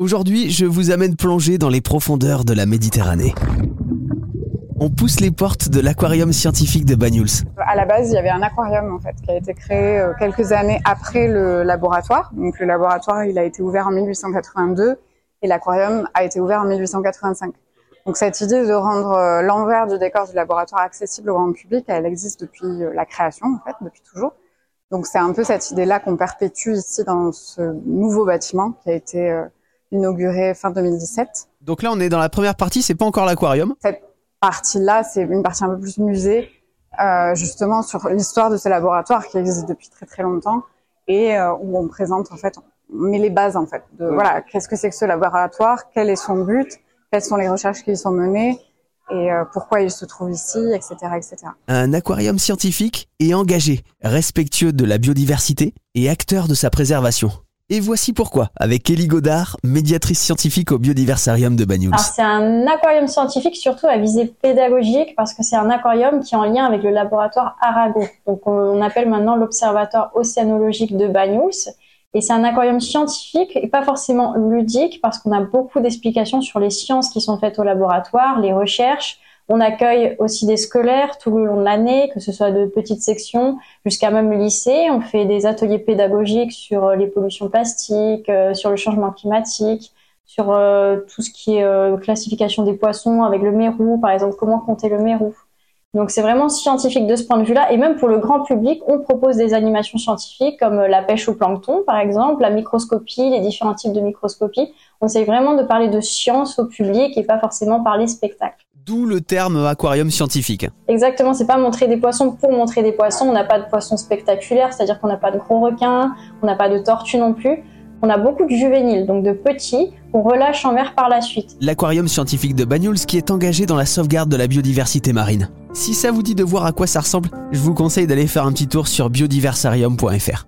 Aujourd'hui, je vous amène plonger dans les profondeurs de la Méditerranée. On pousse les portes de l'aquarium scientifique de Banyuls. À la base, il y avait un aquarium en fait qui a été créé euh, quelques années après le laboratoire. Donc le laboratoire, il a été ouvert en 1882 et l'aquarium a été ouvert en 1885. Donc cette idée de rendre euh, l'envers du décor du laboratoire accessible au grand public, elle existe depuis euh, la création en fait, depuis toujours. Donc c'est un peu cette idée-là qu'on perpétue ici dans ce nouveau bâtiment qui a été inauguré fin 2017. Donc là, on est dans la première partie, c'est pas encore l'aquarium. Cette partie-là, c'est une partie un peu plus musée, euh, justement sur l'histoire de ce laboratoire qui existe depuis très très longtemps et euh, où on présente en fait, on met les bases en fait de voilà, qu'est-ce que c'est que ce laboratoire, quel est son but, quelles sont les recherches qui y sont menées et euh, pourquoi il se trouve ici, etc., etc. Un aquarium scientifique et engagé, respectueux de la biodiversité et acteur de sa préservation. Et voici pourquoi, avec Elie Godard, médiatrice scientifique au Biodiversarium de Banyuls. C'est un aquarium scientifique surtout à visée pédagogique parce que c'est un aquarium qui est en lien avec le laboratoire Arago. Donc on appelle maintenant l'Observatoire océanologique de Banyuls. Et c'est un aquarium scientifique et pas forcément ludique parce qu'on a beaucoup d'explications sur les sciences qui sont faites au laboratoire, les recherches, on accueille aussi des scolaires tout le long de l'année, que ce soit de petites sections jusqu'à même lycée. On fait des ateliers pédagogiques sur euh, les pollutions plastiques, euh, sur le changement climatique, sur euh, tout ce qui est classification des poissons avec le mérou, par exemple, comment compter le mérou. Donc c'est vraiment scientifique de ce point de vue-là. Et même pour le grand public, on propose des animations scientifiques comme la pêche au plancton, par exemple, la microscopie, les différents types de microscopie. On essaye vraiment de parler de science au public et pas forcément parler spectacle. D'où le terme aquarium scientifique. Exactement, c'est pas montrer des poissons pour montrer des poissons. On n'a pas de poissons spectaculaires, c'est-à-dire qu'on n'a pas de gros requins, on n'a pas de tortues non plus. On a beaucoup de juvéniles, donc de petits, qu'on relâche en mer par la suite. L'aquarium scientifique de Banyuls qui est engagé dans la sauvegarde de la biodiversité marine. Si ça vous dit de voir à quoi ça ressemble, je vous conseille d'aller faire un petit tour sur biodiversarium.fr.